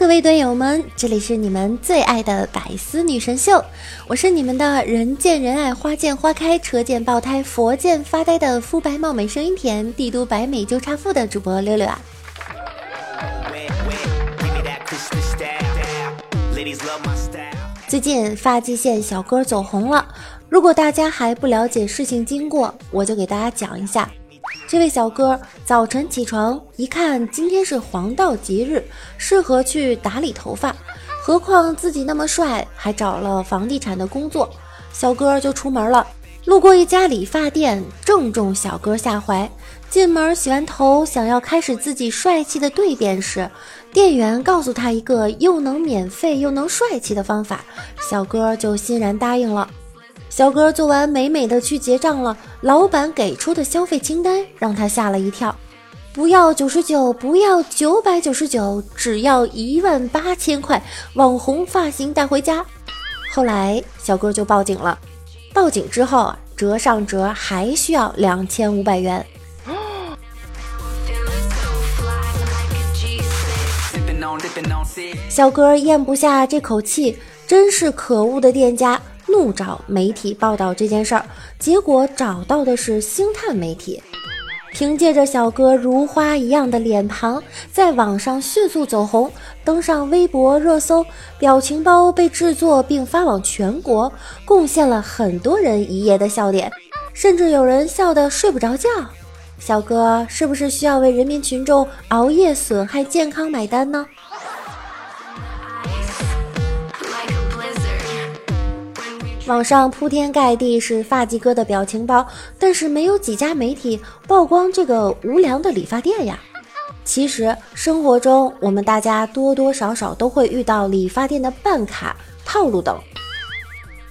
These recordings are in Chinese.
各位队友们，这里是你们最爱的百思女神秀，我是你们的人见人爱、花见花开、车见爆胎、佛见发呆的肤白貌美、声音甜、帝都白美就差富的主播六六啊。最近发际线小哥走红了，如果大家还不了解事情经过，我就给大家讲一下。这位小哥早晨起床一看，今天是黄道吉日，适合去打理头发。何况自己那么帅，还找了房地产的工作，小哥就出门了。路过一家理发店，正中小哥下怀。进门洗完头，想要开始自己帅气的蜕变时，店员告诉他一个又能免费又能帅气的方法，小哥就欣然答应了。小哥做完美美的去结账了，老板给出的消费清单让他吓了一跳，不要九十九，不要九百九十九，只要一万八千块，网红发型带回家。后来小哥就报警了，报警之后啊，折上折还需要两千五百元。小哥咽不下这口气，真是可恶的店家。怒找媒体报道这件事儿，结果找到的是星探媒体。凭借着小哥如花一样的脸庞，在网上迅速走红，登上微博热搜，表情包被制作并发往全国，贡献了很多人一夜的笑点，甚至有人笑得睡不着觉。小哥是不是需要为人民群众熬夜损害健康买单呢？网上铺天盖地是发髻哥的表情包，但是没有几家媒体曝光这个无良的理发店呀。其实生活中我们大家多多少少都会遇到理发店的办卡套路等。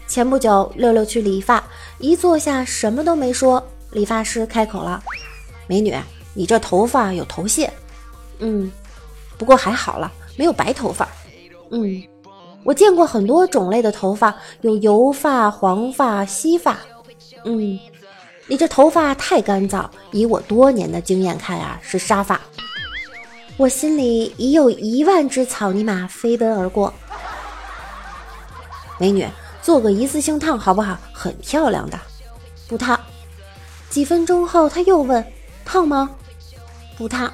前不久六六去理发，一坐下什么都没说，理发师开口了：“美女，你这头发有头屑。”“嗯，不过还好了，没有白头发。”“嗯。”我见过很多种类的头发，有油发、黄发、稀发。嗯，你这头发太干燥，以我多年的经验看啊，是沙发。我心里已有一万只草泥马飞奔而过。美女，做个一次性烫好不好？很漂亮的。不烫。几分钟后，他又问：烫吗？不烫。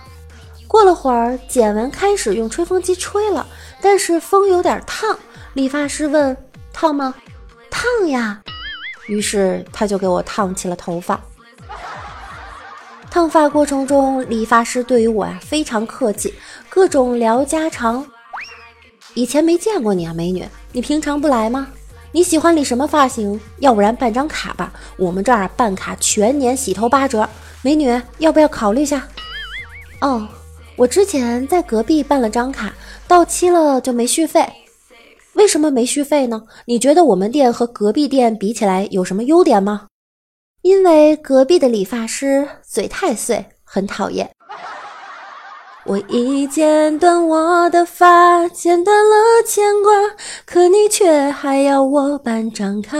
过了会儿，剪完开始用吹风机吹了。但是风有点烫，理发师问：“烫吗？”“烫呀。”于是他就给我烫起了头发。烫发过程中，理发师对于我呀非常客气，各种聊家常。以前没见过你啊，美女，你平常不来吗？你喜欢理什么发型？要不然办张卡吧，我们这儿办卡全年洗头八折。美女，要不要考虑一下？哦，我之前在隔壁办了张卡。到期了就没续费，为什么没续费呢？你觉得我们店和隔壁店比起来有什么优点吗？因为隔壁的理发师嘴太碎，很讨厌。我已剪断我的发，剪断了牵挂，可你却还要我办张卡。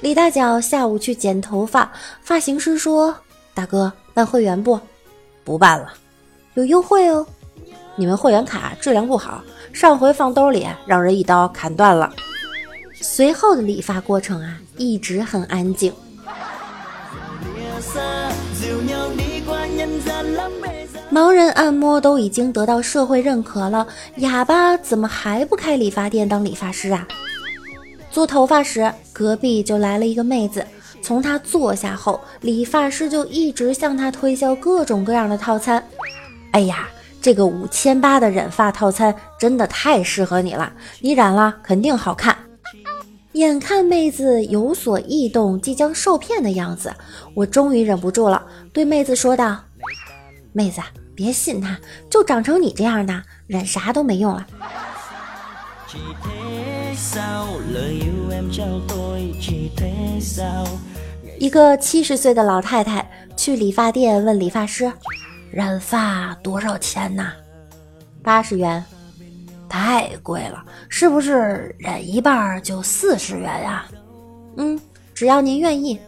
李大脚下午去剪头发，发型师说：“大哥，办会员不？不办了，有优惠哦。你们会员卡质量不好，上回放兜里让人一刀砍断了。”随后的理发过程啊，一直很安静。盲人按摩都已经得到社会认可了，哑巴怎么还不开理发店当理发师啊？做头发时，隔壁就来了一个妹子。从她坐下后，理发师就一直向她推销各种各样的套餐。哎呀，这个五千八的染发套餐真的太适合你了，你染了肯定好看。眼看妹子有所异动，即将受骗的样子，我终于忍不住了，对妹子说道：“妹子，别信他，就长成你这样的，染啥都没用了。”一个七十岁的老太太去理发店问理发师：“染发多少钱呐？”“八十元。”“太贵了，是不是染一半就四十元呀？”“嗯，只要您愿意。”“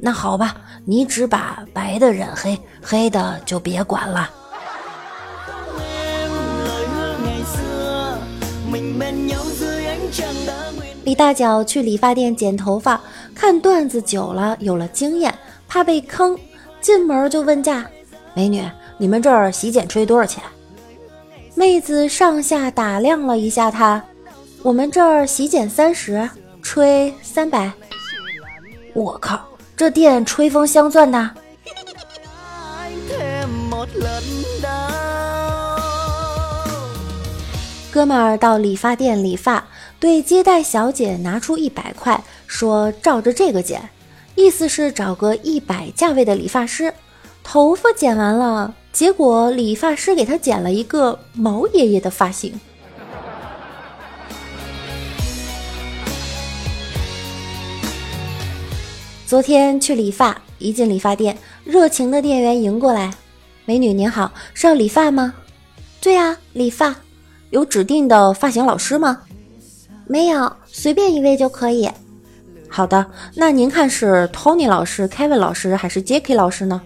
那好吧，你只把白的染黑，黑的就别管了。”李大脚去理发店剪头发，看段子久了，有了经验，怕被坑，进门就问价：“美女，你们这儿洗剪吹多少钱？”妹子上下打量了一下他：“我们这儿洗剪三十，吹三百。”我靠，这店吹风镶钻的！哥们儿到理发店理发。对接待小姐拿出一百块，说照着这个剪，意思是找个一百价位的理发师。头发剪完了，结果理发师给他剪了一个毛爷爷的发型。昨天去理发，一进理发店，热情的店员迎过来：“美女您好，是要理发吗？”“对呀，理发。有指定的发型老师吗？”没有，随便一位就可以。好的，那您看是 Tony 老师、Kevin 老师还是 Jacky 老师呢？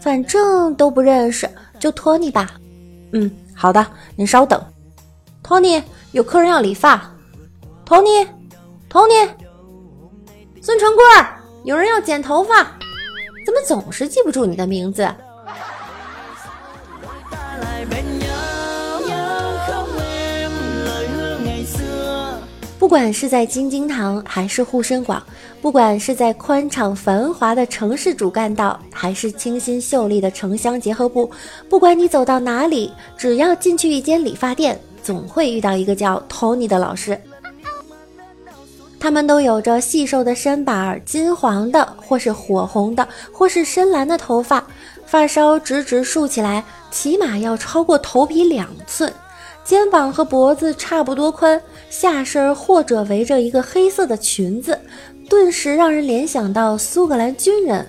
反正都不认识，就 Tony 吧。嗯，好的，您稍等。Tony，有客人要理发。Tony，Tony，孙成贵，有人要剪头发。怎么总是记不住你的名字？不管是在京津塘还是沪深广，不管是在宽敞繁华的城市主干道，还是清新秀丽的城乡结合部，不管你走到哪里，只要进去一间理发店，总会遇到一个叫 Tony 的老师。他们都有着细瘦的身板，金黄的，或是火红的，或是深蓝的头发，发梢直直竖起来，起码要超过头皮两寸。肩膀和脖子差不多宽，下身或者围着一个黑色的裙子，顿时让人联想到苏格兰军人。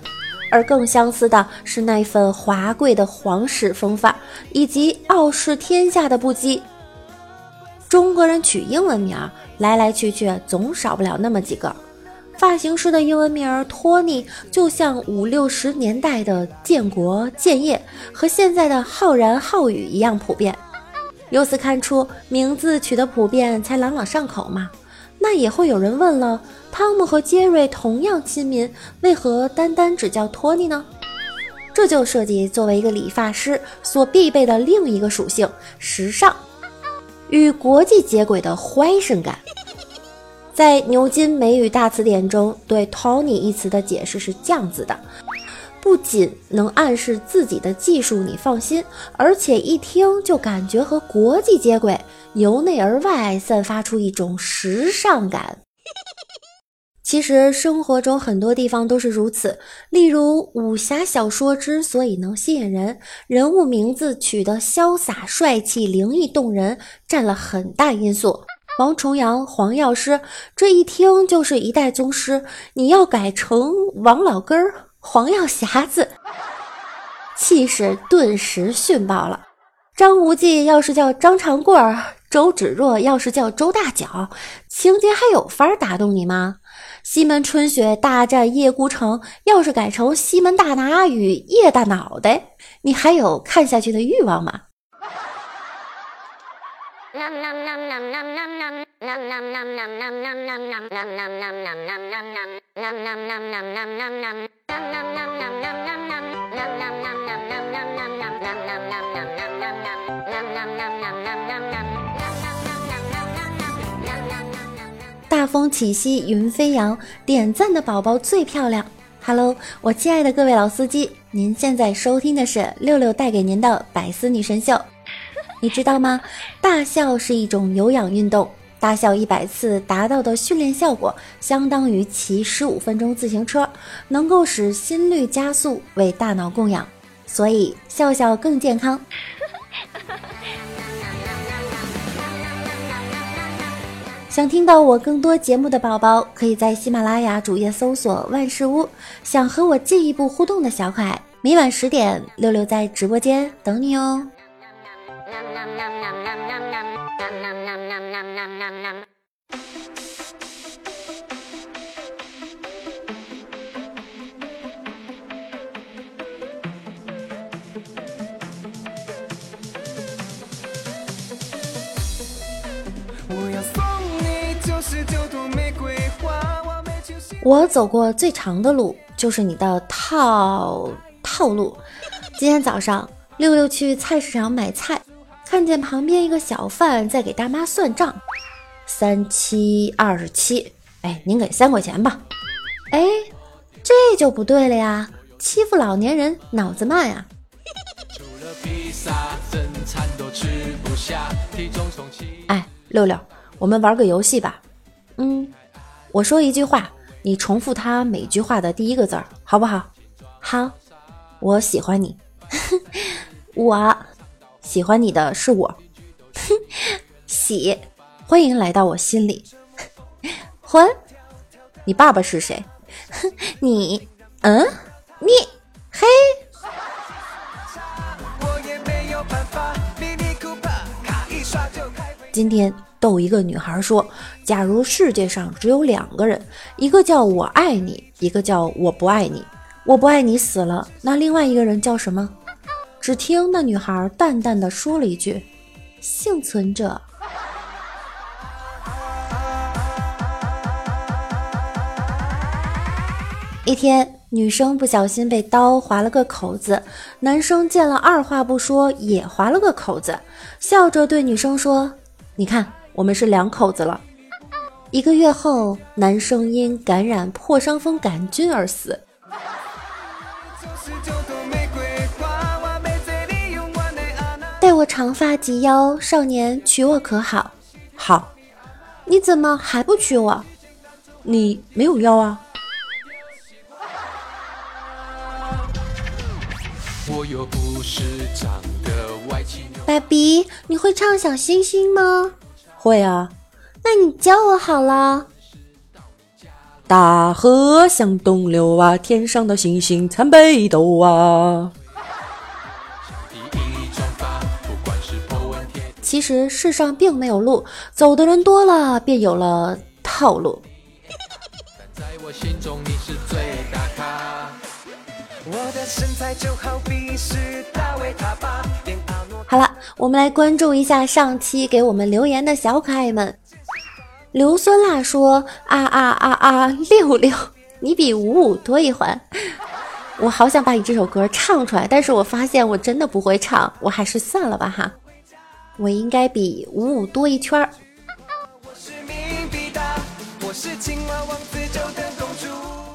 而更相似的是那份华贵的皇室风范，以及傲视天下的不羁。中国人取英文名儿，来来去去总少不了那么几个。发型师的英文名儿托尼，就像五六十年代的建国、建业和现在的浩然、浩宇一样普遍。由此看出，名字取得普遍才朗朗上口嘛。那也会有人问了：汤姆和杰瑞同样亲民，为何单单只叫托尼呢？这就涉及作为一个理发师所必备的另一个属性——时尚与国际接轨的怀身感。在牛津美语大词典中，对 “Tony” 一词的解释是这样子的。不仅能暗示自己的技术，你放心，而且一听就感觉和国际接轨，由内而外散发出一种时尚感。其实生活中很多地方都是如此，例如武侠小说之所以能吸引人，人物名字取得潇洒帅气、灵异动人，占了很大因素。王重阳、黄药师，这一听就是一代宗师，你要改成王老根儿。黄药匣子，气势顿时逊爆了。张无忌要是叫张长贵儿，周芷若要是叫周大脚，情节还有法打动你吗？西门春雪大战叶孤城，要是改成西门大拿与叶大脑袋，你还有看下去的欲望吗？大风起兮云飞扬，点赞的宝宝最漂亮。Hello，我亲爱的各位老司机，您现在收听的是六六带给您的百思女神秀。你知道吗？大笑是一种有氧运动，大笑一百次达到的训练效果，相当于骑十五分钟自行车，能够使心率加速，为大脑供氧，所以笑笑更健康。想听到我更多节目的宝宝，可以在喜马拉雅主页搜索“万事屋”。想和我进一步互动的小可爱，每晚十点，六六在直播间等你哦。我走过最长的路，就是你的套套路。今天早上，六六去菜市场买菜，看见旁边一个小贩在给大妈算账，三七二十七，哎，您给三块钱吧。哎，这就不对了呀，欺负老年人，脑子慢呀。哎，六六，我们玩个游戏吧。嗯，我说一句话。你重复他每句话的第一个字儿，好不好？好，我喜欢你，我喜欢你的是我，喜，欢迎来到我心里，欢，你爸爸是谁？你，嗯，你，嘿，今天。逗一个女孩说：“假如世界上只有两个人，一个叫我爱你，一个叫我不爱你。我不爱你死了，那另外一个人叫什么？”只听那女孩淡淡的说了一句：“幸存者。”一天，女生不小心被刀划了个口子，男生见了二话不说也划了个口子，笑着对女生说：“你看。”我们是两口子了。一个月后，男生因感染破伤风杆菌而死。待我长发及腰，少年娶我可好？好。你怎么还不娶我？你没有腰啊。爸比，你会唱小星星吗？会啊，那你教我好了。大河向东流啊，天上的星星参北斗啊。其实世上并没有路，走的人多了，便有了套路。好了，我们来关注一下上期给我们留言的小可爱们。硫酸辣说啊啊啊啊，六六，你比五五多一环。我好想把你这首歌唱出来，但是我发现我真的不会唱，我还是算了吧哈。我应该比五五多一圈儿。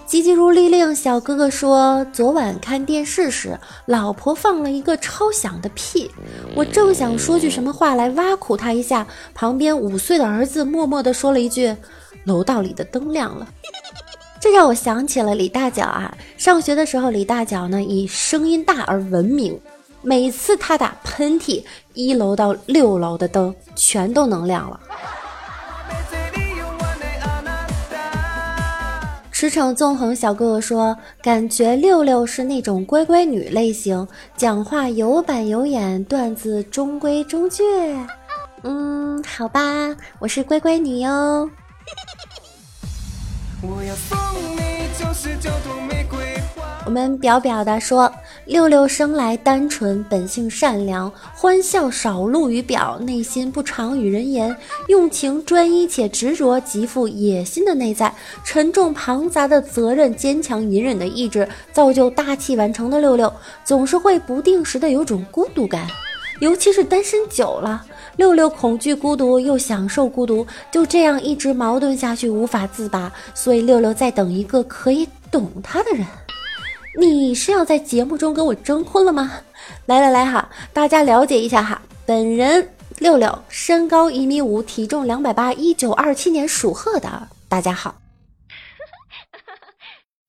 急急如律令，小哥哥说：“昨晚看电视时，老婆放了一个超响的屁，我正想说句什么话来挖苦他一下，旁边五岁的儿子默默地说了一句：‘楼道里的灯亮了。’这让我想起了李大脚啊！上学的时候，李大脚呢以声音大而闻名，每次他打喷嚏，一楼到六楼的灯全都能亮了。”驰骋纵横小哥哥说：“感觉六六是那种乖乖女类型，讲话有板有眼，段子中规中矩。”嗯，好吧，我是乖乖女哟。我要送你九十九朵玫瑰花。我们表表的说，六六生来单纯，本性善良，欢笑少露于表，内心不常与人言，用情专一且执着，极富野心的内在，沉重庞杂的责任，坚强隐忍的意志，造就大器晚成的六六，总是会不定时的有种孤独感，尤其是单身久了，六六恐惧孤独又享受孤独，就这样一直矛盾下去，无法自拔，所以六六在等一个可以懂他的人。你是要在节目中跟我征婚了吗？来来来哈，大家了解一下哈，本人六六，身高一米五，体重两百八，一九二七年属鹤的。大家好。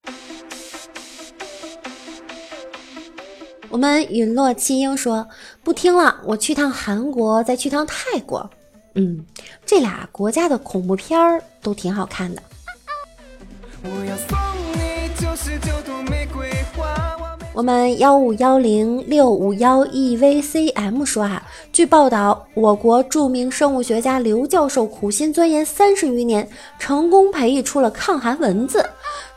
我们陨落弃婴说不听了，我去趟韩国，再去趟泰国。嗯，这俩国家的恐怖片儿都挺好看的。我我们幺五幺零六五幺 evcm 说啊，据报道，我国著名生物学家刘教授苦心钻研三十余年，成功培育出了抗寒蚊子。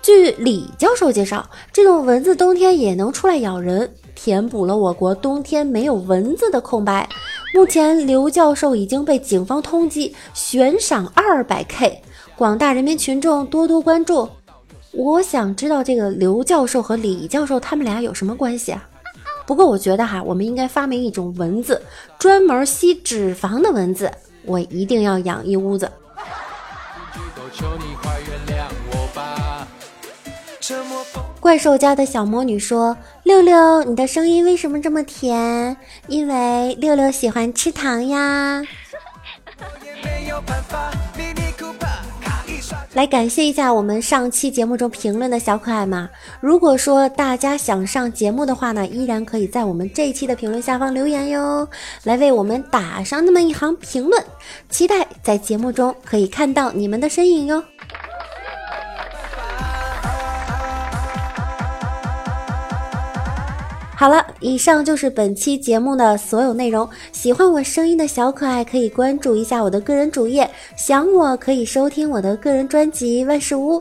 据李教授介绍，这种蚊子冬天也能出来咬人。填补了我国冬天没有蚊子的空白。目前，刘教授已经被警方通缉，悬赏二百 K。广大人民群众多多关注。我想知道这个刘教授和李教授他们俩有什么关系啊？不过我觉得哈，我们应该发明一种蚊子，专门吸脂肪的蚊子。我一定要养一屋子。怪兽家的小魔女说：“六六，你的声音为什么这么甜？因为六六喜欢吃糖呀。”来感谢一下我们上期节目中评论的小可爱们。如果说大家想上节目的话呢，依然可以在我们这一期的评论下方留言哟，来为我们打上那么一行评论。期待在节目中可以看到你们的身影哟。好了，以上就是本期节目的所有内容。喜欢我声音的小可爱可以关注一下我的个人主页，想我可以收听我的个人专辑《万事屋》。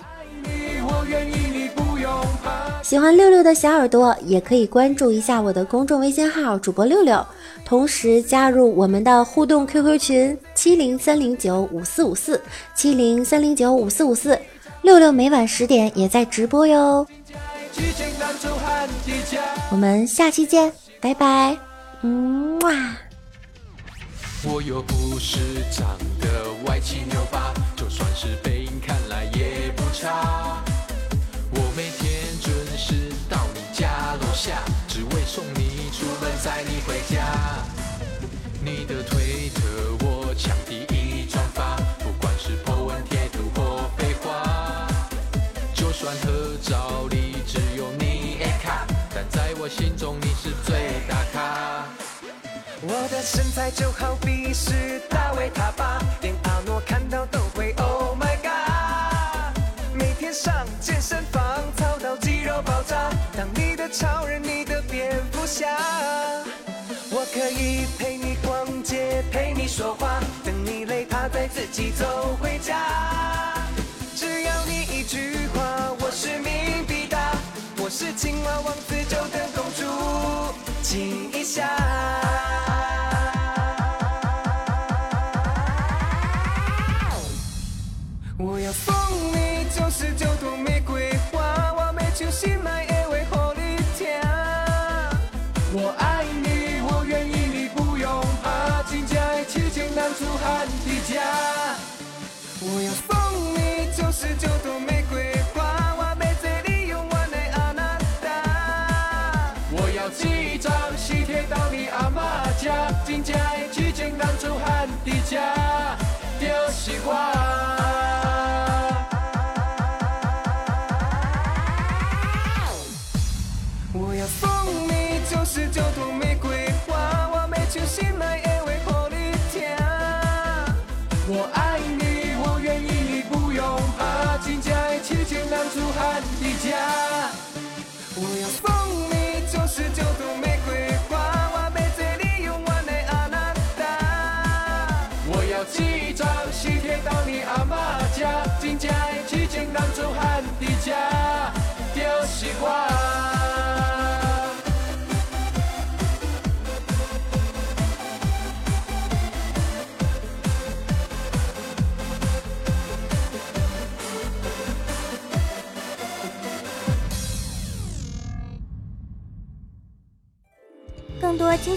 喜欢六六的小耳朵也可以关注一下我的公众微信号主播六六，同时加入我们的互动 QQ 群七零三零九五四五四七零三零九五四五四，六六每晚十点也在直播哟。我们下期见，拜拜，嗯哇。我又不是长得歪七扭八，就算是背影看来也不差。我每天准时到你家楼下，只为送你出门，载你回家。身材就好比是大卫他爸，连阿诺看到都会 Oh my God。每天上健身房操到肌肉爆炸，当你的超人，你的蝙蝠侠。我可以陪你逛街，陪你说话，等你累趴再自己走回家。只要你一句话，我是命必达，我是青蛙王子就等公主。亲一下，